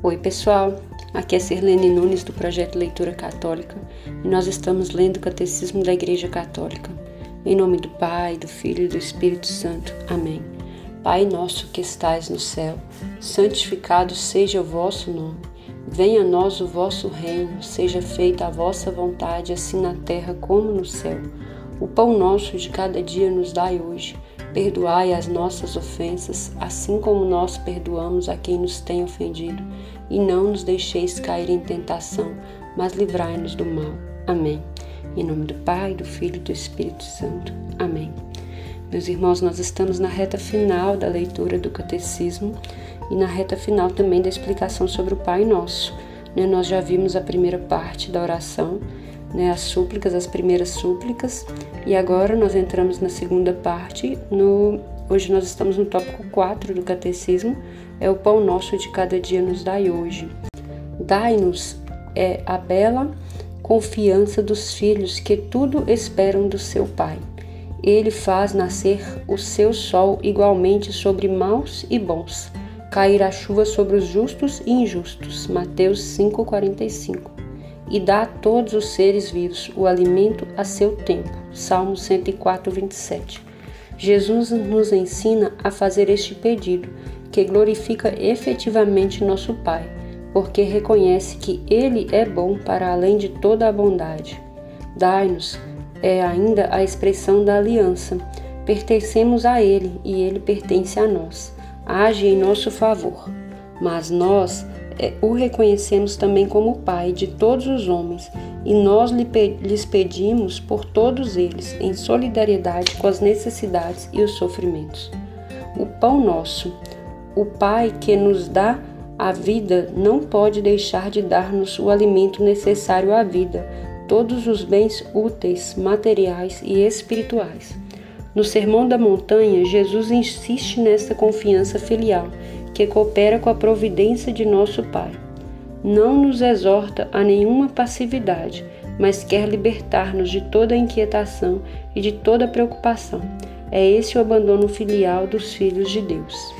Oi, pessoal. Aqui é Sirlene Nunes do projeto Leitura Católica e nós estamos lendo o Catecismo da Igreja Católica. Em nome do Pai, do Filho e do Espírito Santo. Amém. Pai nosso que estais no céu, santificado seja o vosso nome. Venha a nós o vosso reino, seja feita a vossa vontade, assim na terra como no céu. O pão nosso de cada dia nos dai hoje Perdoai as nossas ofensas, assim como nós perdoamos a quem nos tem ofendido, e não nos deixeis cair em tentação, mas livrai-nos do mal. Amém. Em nome do Pai, do Filho e do Espírito Santo. Amém. Meus irmãos, nós estamos na reta final da leitura do Catecismo e na reta final também da explicação sobre o Pai Nosso. Né? Nós já vimos a primeira parte da oração né, as súplicas, as primeiras súplicas, e agora nós entramos na segunda parte. No, hoje nós estamos no tópico 4 do Catecismo, é o pão nosso de cada dia nos dai hoje. Dai-nos é a bela confiança dos filhos que tudo esperam do seu Pai. Ele faz nascer o seu sol igualmente sobre maus e bons, cair a chuva sobre os justos e injustos. Mateus 5:45 e dá a todos os seres vivos o alimento a seu tempo. Salmo 104, 27. Jesus nos ensina a fazer este pedido, que glorifica efetivamente nosso Pai, porque reconhece que Ele é bom para além de toda a bondade. Dai-nos é ainda a expressão da aliança. Pertencemos a Ele e Ele pertence a nós. Age em nosso favor. Mas nós o reconhecemos também como Pai de todos os homens e nós lhes pedimos por todos eles, em solidariedade com as necessidades e os sofrimentos. O pão nosso, o Pai que nos dá a vida, não pode deixar de dar-nos o alimento necessário à vida, todos os bens úteis, materiais e espirituais. No Sermão da Montanha, Jesus insiste nesta confiança filial que coopera com a providência de nosso Pai. Não nos exorta a nenhuma passividade, mas quer libertar-nos de toda inquietação e de toda preocupação. É esse o abandono filial dos filhos de Deus.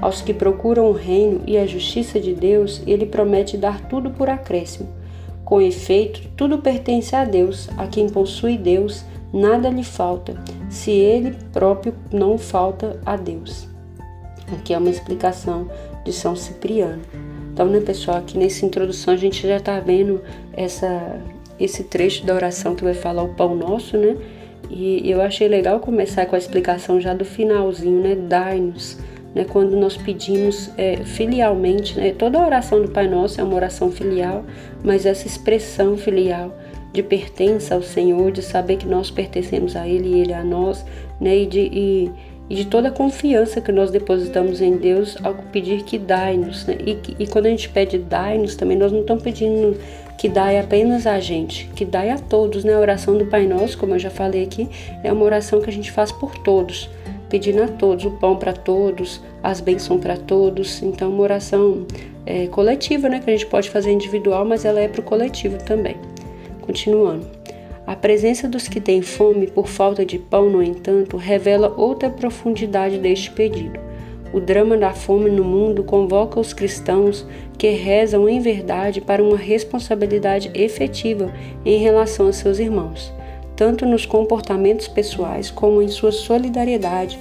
Aos que procuram o reino e a justiça de Deus, ele promete dar tudo por acréscimo. Com efeito, tudo pertence a Deus, a quem possui Deus, nada lhe falta, se ele próprio não falta a Deus. Aqui é uma explicação de São Cipriano. Então, né, pessoal, aqui nessa introdução a gente já está vendo essa, esse trecho da oração que vai falar o pão nosso, né? E eu achei legal começar com a explicação já do finalzinho, né? Dai-nos, né? Quando nós pedimos é, filialmente, né? Toda a oração do Pai Nosso é uma oração filial, mas essa expressão filial de pertença ao Senhor, de saber que nós pertencemos a Ele e Ele a nós, né? E de, e, e de toda a confiança que nós depositamos em Deus ao pedir que dai-nos. Né? E, e, quando a gente pede dai-nos também, nós não estamos pedindo que dai apenas a gente, que dai a todos. Né? A oração do Pai Nosso, como eu já falei aqui, é uma oração que a gente faz por todos, pedindo a todos o pão para todos, as bênçãos para todos. Então, uma oração é, coletiva, né? que a gente pode fazer individual, mas ela é para o coletivo também. Continuando. A presença dos que têm fome por falta de pão, no entanto, revela outra profundidade deste pedido. O drama da fome no mundo convoca os cristãos que rezam em verdade para uma responsabilidade efetiva em relação a seus irmãos, tanto nos comportamentos pessoais como em sua solidariedade,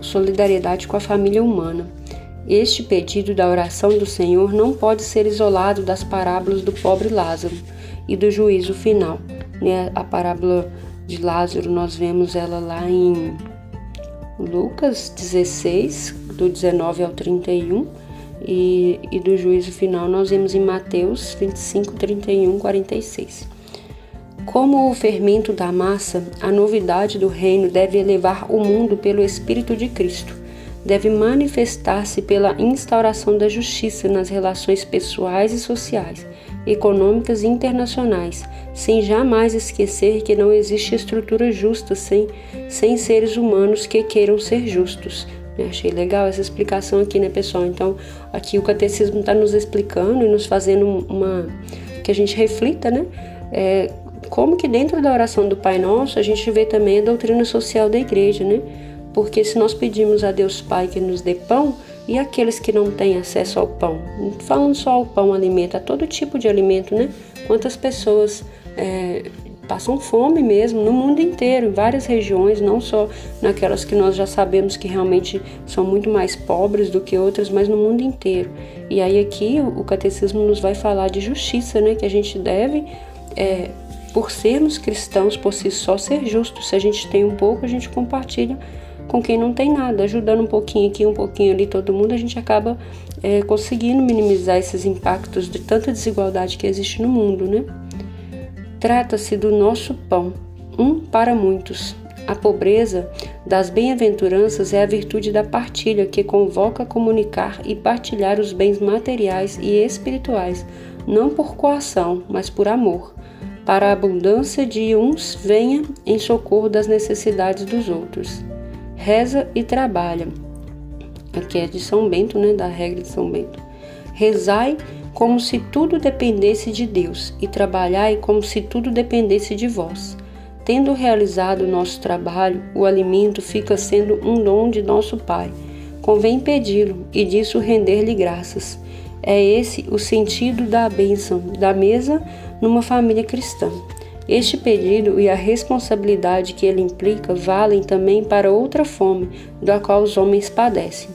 solidariedade com a família humana. Este pedido da oração do Senhor não pode ser isolado das parábolas do pobre Lázaro e do juízo final. Né? A parábola de Lázaro, nós vemos ela lá em Lucas 16, do 19 ao 31, e, e do juízo final nós vemos em Mateus 25, 31, 46. Como o fermento da massa, a novidade do reino deve elevar o mundo pelo Espírito de Cristo deve manifestar-se pela instauração da justiça nas relações pessoais e sociais, econômicas e internacionais, sem jamais esquecer que não existe estrutura justa sem, sem seres humanos que queiram ser justos. Eu achei legal essa explicação aqui, né, pessoal? Então, aqui o catecismo está nos explicando e nos fazendo uma. que a gente reflita, né? É, como que dentro da oração do Pai Nosso a gente vê também a doutrina social da igreja, né? Porque se nós pedimos a Deus Pai que nos dê pão, E aqueles que não têm acesso ao pão? Falando só ao pão, alimento, a todo tipo de alimento, né? Quantas pessoas é, passam fome mesmo no mundo inteiro, em várias regiões, não só naquelas que nós já sabemos que realmente são muito mais pobres do que outras, mas no mundo inteiro. E aí aqui o catecismo nos vai falar de justiça, né? Que a gente deve, é, por sermos cristãos por si só, ser justos. Se a gente tem um pouco, a gente compartilha com quem não tem nada, ajudando um pouquinho aqui, um pouquinho ali, todo mundo, a gente acaba é, conseguindo minimizar esses impactos de tanta desigualdade que existe no mundo, né? Trata-se do nosso pão, um para muitos. A pobreza das bem-aventuranças é a virtude da partilha que convoca a comunicar e partilhar os bens materiais e espirituais, não por coação, mas por amor, para a abundância de uns venha em socorro das necessidades dos outros. Reza e trabalha. Aqui é de São Bento, né, da regra de São Bento. Rezai como se tudo dependesse de Deus, e trabalhai como se tudo dependesse de vós. Tendo realizado o nosso trabalho, o alimento fica sendo um dom de nosso Pai. Convém pedi-lo e disso render-lhe graças. É esse o sentido da bênção da mesa numa família cristã. Este pedido e a responsabilidade que ele implica valem também para outra fome, da qual os homens padecem.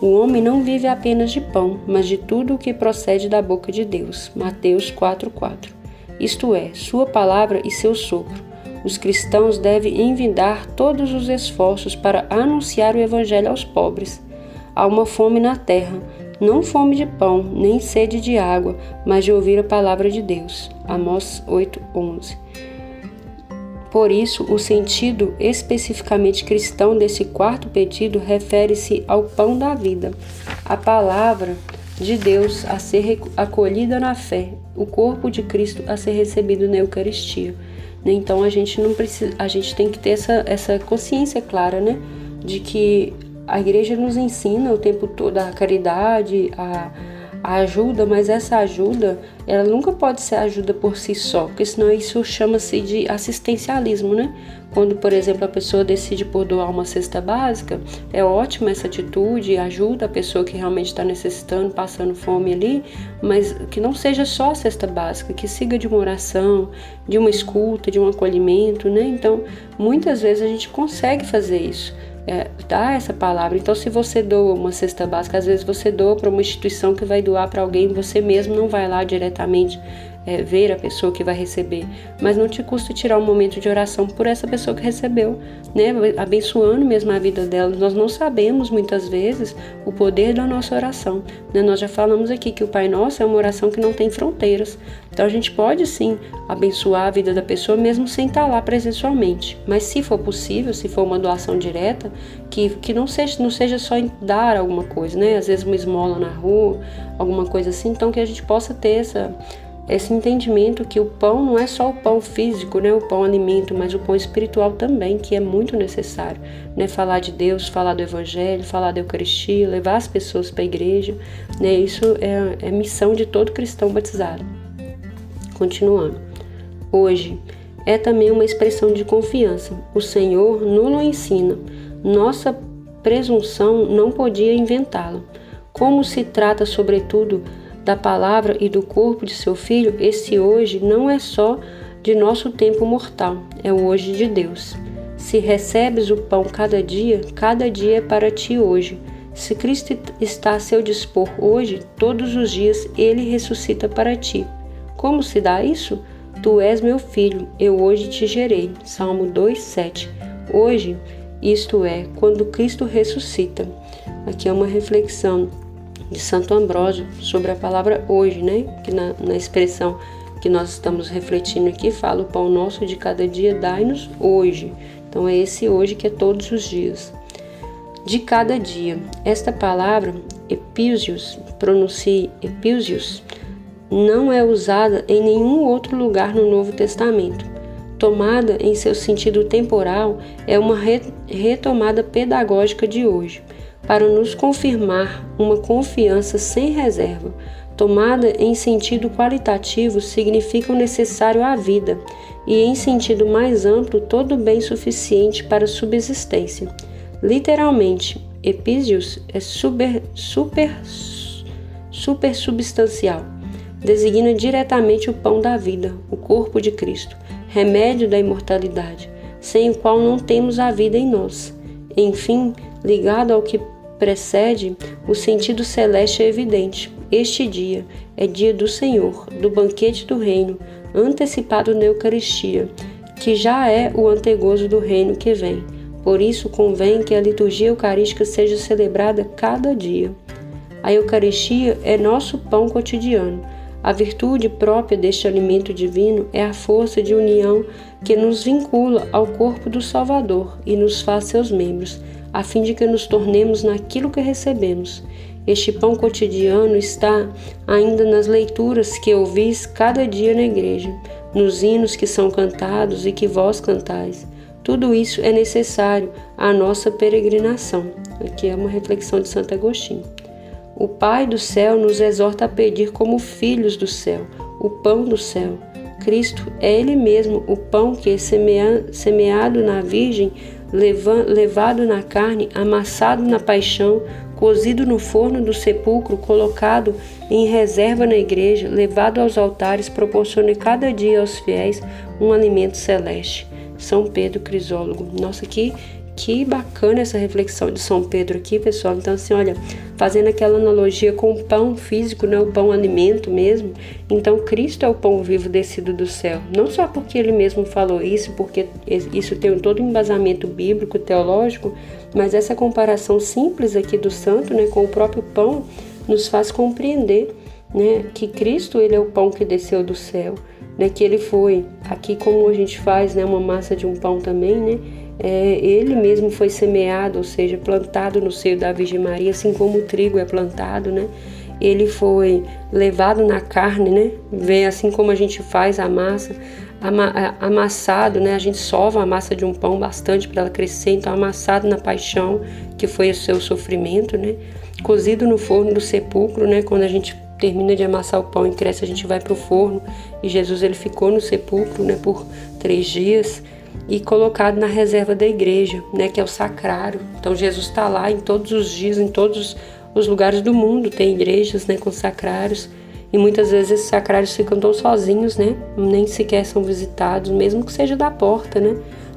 O homem não vive apenas de pão, mas de tudo o que procede da boca de Deus. Mateus 4:4. Isto é, sua palavra e seu sopro. Os cristãos devem envidar todos os esforços para anunciar o evangelho aos pobres. Há uma fome na terra, não fome de pão, nem sede de água, mas de ouvir a palavra de Deus. Amós 8:11. Por isso, o sentido especificamente cristão desse quarto pedido refere-se ao pão da vida, a palavra de Deus a ser acolhida na fé, o corpo de Cristo a ser recebido na Eucaristia. Então a gente não precisa, a gente tem que ter essa, essa consciência clara, né, de que a igreja nos ensina o tempo todo a caridade, a a ajuda, mas essa ajuda, ela nunca pode ser ajuda por si só, porque senão isso chama-se de assistencialismo, né? Quando, por exemplo, a pessoa decide por doar uma cesta básica, é ótima essa atitude, ajuda a pessoa que realmente está necessitando, passando fome ali, mas que não seja só a cesta básica, que siga de uma oração, de uma escuta, de um acolhimento, né? Então, muitas vezes a gente consegue fazer isso é, dá essa palavra. Então, se você doa uma cesta básica, às vezes você doa para uma instituição que vai doar para alguém, você mesmo não vai lá diretamente é, ver a pessoa que vai receber, mas não te custa tirar um momento de oração por essa pessoa que recebeu, né? Abençoando mesmo a vida dela. Nós não sabemos muitas vezes o poder da nossa oração. Né? Nós já falamos aqui que o Pai Nosso é uma oração que não tem fronteiras. Então a gente pode sim abençoar a vida da pessoa mesmo sem estar lá presencialmente. Mas se for possível, se for uma doação direta, que, que não, seja, não seja só em dar alguma coisa, né? Às vezes uma esmola na rua, alguma coisa assim, então que a gente possa ter essa esse entendimento que o pão não é só o pão físico, né, o pão alimento, mas o pão espiritual também, que é muito necessário, né, falar de Deus, falar do evangelho, falar da Eucaristia, levar as pessoas para a igreja, né, isso é, é missão de todo cristão batizado. Continuando. Hoje é também uma expressão de confiança. O Senhor nos ensina. Nossa presunção não podia inventá-la. Como se trata, sobretudo, da palavra e do corpo de seu filho, esse hoje não é só de nosso tempo mortal, é o hoje de Deus. Se recebes o pão cada dia, cada dia é para ti hoje. Se Cristo está a seu dispor hoje, todos os dias ele ressuscita para ti. Como se dá isso? Tu és meu filho, eu hoje te gerei. Salmo 2:7. Hoje, isto é, quando Cristo ressuscita. Aqui é uma reflexão de Santo Ambrósio sobre a palavra hoje, né? Que na, na expressão que nós estamos refletindo aqui fala o pão nosso de cada dia dai-nos hoje. Então é esse hoje que é todos os dias. De cada dia. Esta palavra epísios, pronuncie epísios, não é usada em nenhum outro lugar no Novo Testamento. Tomada em seu sentido temporal, é uma retomada pedagógica de hoje para nos confirmar uma confiança sem reserva, tomada em sentido qualitativo, significa o necessário à vida, e em sentido mais amplo, todo bem suficiente para subsistência. Literalmente, epísios é super, super, super substancial. Designa diretamente o pão da vida, o corpo de Cristo, remédio da imortalidade, sem o qual não temos a vida em nós. Enfim, ligado ao que precede, o sentido celeste é evidente. Este dia é dia do Senhor, do banquete do reino, antecipado na Eucaristia, que já é o antegozo do reino que vem. Por isso, convém que a liturgia eucarística seja celebrada cada dia. A Eucaristia é nosso pão cotidiano. A virtude própria deste alimento divino é a força de união que nos vincula ao corpo do Salvador e nos faz seus membros, a fim de que nos tornemos naquilo que recebemos. Este pão cotidiano está ainda nas leituras que ouvis cada dia na igreja, nos hinos que são cantados e que vós cantais. Tudo isso é necessário à nossa peregrinação. Aqui é uma reflexão de Santo Agostinho. O Pai do céu nos exorta a pedir como filhos do céu, o pão do céu. Cristo é Ele mesmo o pão que, semeado na Virgem, levado na carne, amassado na paixão, cozido no forno do sepulcro, colocado em reserva na igreja, levado aos altares, proporciona cada dia aos fiéis um alimento celeste. São Pedro Crisólogo. Nossa, que que bacana essa reflexão de São Pedro aqui, pessoal. Então, assim, olha, fazendo aquela analogia com o pão físico, né? o pão alimento mesmo. Então, Cristo é o pão vivo descido do céu. Não só porque ele mesmo falou isso, porque isso tem todo um embasamento bíblico, teológico, mas essa comparação simples aqui do santo né, com o próprio pão nos faz compreender né, que Cristo ele é o pão que desceu do céu, né, que ele foi. Aqui, como a gente faz né, uma massa de um pão também, né? É, ele mesmo foi semeado, ou seja, plantado no seio da Virgem Maria, assim como o trigo é plantado, né? Ele foi levado na carne, né? Vê assim como a gente faz a massa, ama, amassado, né? A gente sova a massa de um pão bastante para ela crescer, então amassado na paixão, que foi o seu sofrimento, né? Cozido no forno do sepulcro, né? Quando a gente termina de amassar o pão e cresce, a gente vai para o forno e Jesus ele ficou no sepulcro, né? Por três dias e colocado na reserva da igreja, né, que é o sacrário. Então Jesus está lá em todos os dias, em todos os lugares do mundo tem igrejas, né, com sacrários. E muitas vezes esses sacrários ficam tão sozinhos, né, nem sequer são visitados, mesmo que seja da porta, né,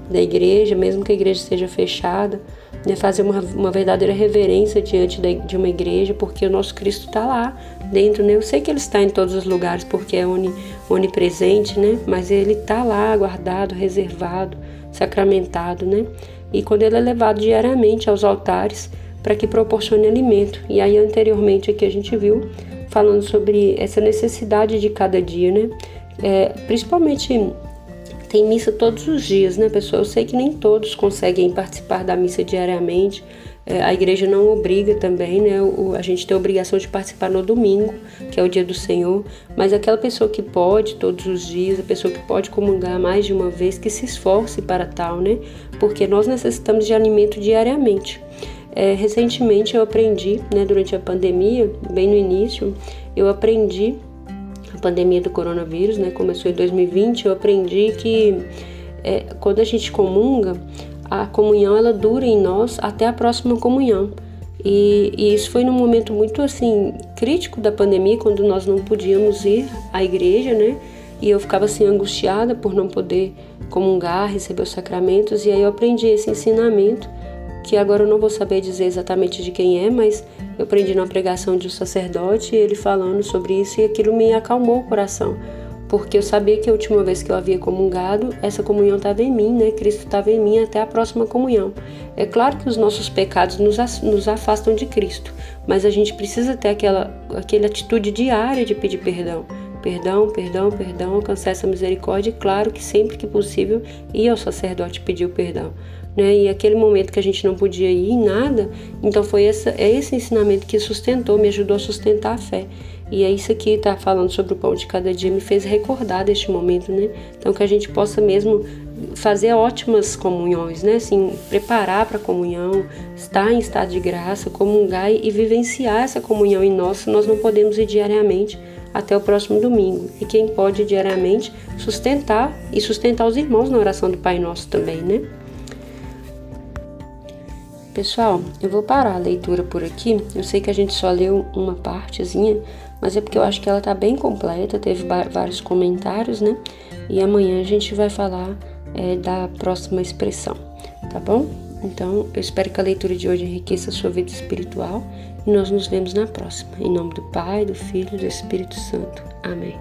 da igreja, mesmo que a igreja esteja fechada, né, fazer uma, uma verdadeira reverência diante de, de uma igreja, porque o nosso Cristo está lá dentro, né? Eu sei que ele está em todos os lugares porque é onipresente, né? Mas ele está lá guardado, reservado, sacramentado, né? E quando ele é levado diariamente aos altares para que proporcione alimento. E aí anteriormente aqui a gente viu falando sobre essa necessidade de cada dia, né? É, principalmente tem missa todos os dias, né, pessoal? Eu sei que nem todos conseguem participar da missa diariamente. É, a igreja não obriga também, né? O, a gente tem a obrigação de participar no domingo, que é o dia do Senhor. Mas aquela pessoa que pode todos os dias, a pessoa que pode comungar mais de uma vez, que se esforce para tal, né? Porque nós necessitamos de alimento diariamente. É, recentemente eu aprendi, né, durante a pandemia, bem no início, eu aprendi a pandemia do coronavírus, né, começou em 2020, eu aprendi que é, quando a gente comunga, a comunhão ela dura em nós até a próxima comunhão. E, e, isso foi num momento muito assim crítico da pandemia, quando nós não podíamos ir à igreja, né? E eu ficava assim angustiada por não poder comungar, receber os sacramentos. E aí eu aprendi esse ensinamento, que agora eu não vou saber dizer exatamente de quem é, mas eu aprendi na pregação de um sacerdote, ele falando sobre isso, e aquilo me acalmou o coração, porque eu sabia que a última vez que eu havia comungado, essa comunhão estava em mim, né? Cristo estava em mim até a próxima comunhão. É claro que os nossos pecados nos, afastam de Cristo, mas a gente precisa ter aquela, aquela atitude diária de pedir perdão. Perdão, perdão, perdão, alcançar essa misericórdia, e claro que sempre que possível ir ao sacerdote pedir o perdão né? E aquele momento que a gente não podia ir em nada, então foi essa, é esse ensinamento que sustentou, me ajudou a sustentar a fé. E é isso aqui, tá falando sobre o pão de cada dia, me fez recordar deste momento, né? Então que a gente possa mesmo fazer ótimas comunhões, né? Assim, preparar para a comunhão, estar em estado de graça, comungar e vivenciar essa comunhão em nós, nós não podemos ir diariamente até o próximo domingo. E quem pode diariamente sustentar e sustentar os irmãos na oração do Pai Nosso também, né? Pessoal, eu vou parar a leitura por aqui. Eu sei que a gente só leu uma partezinha, mas é porque eu acho que ela tá bem completa, teve vários comentários, né? E amanhã a gente vai falar é, da próxima expressão, tá bom? Então, eu espero que a leitura de hoje enriqueça a sua vida espiritual e nós nos vemos na próxima. Em nome do Pai, do Filho e do Espírito Santo. Amém.